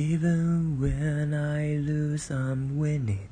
Even when I lose, I'm winning.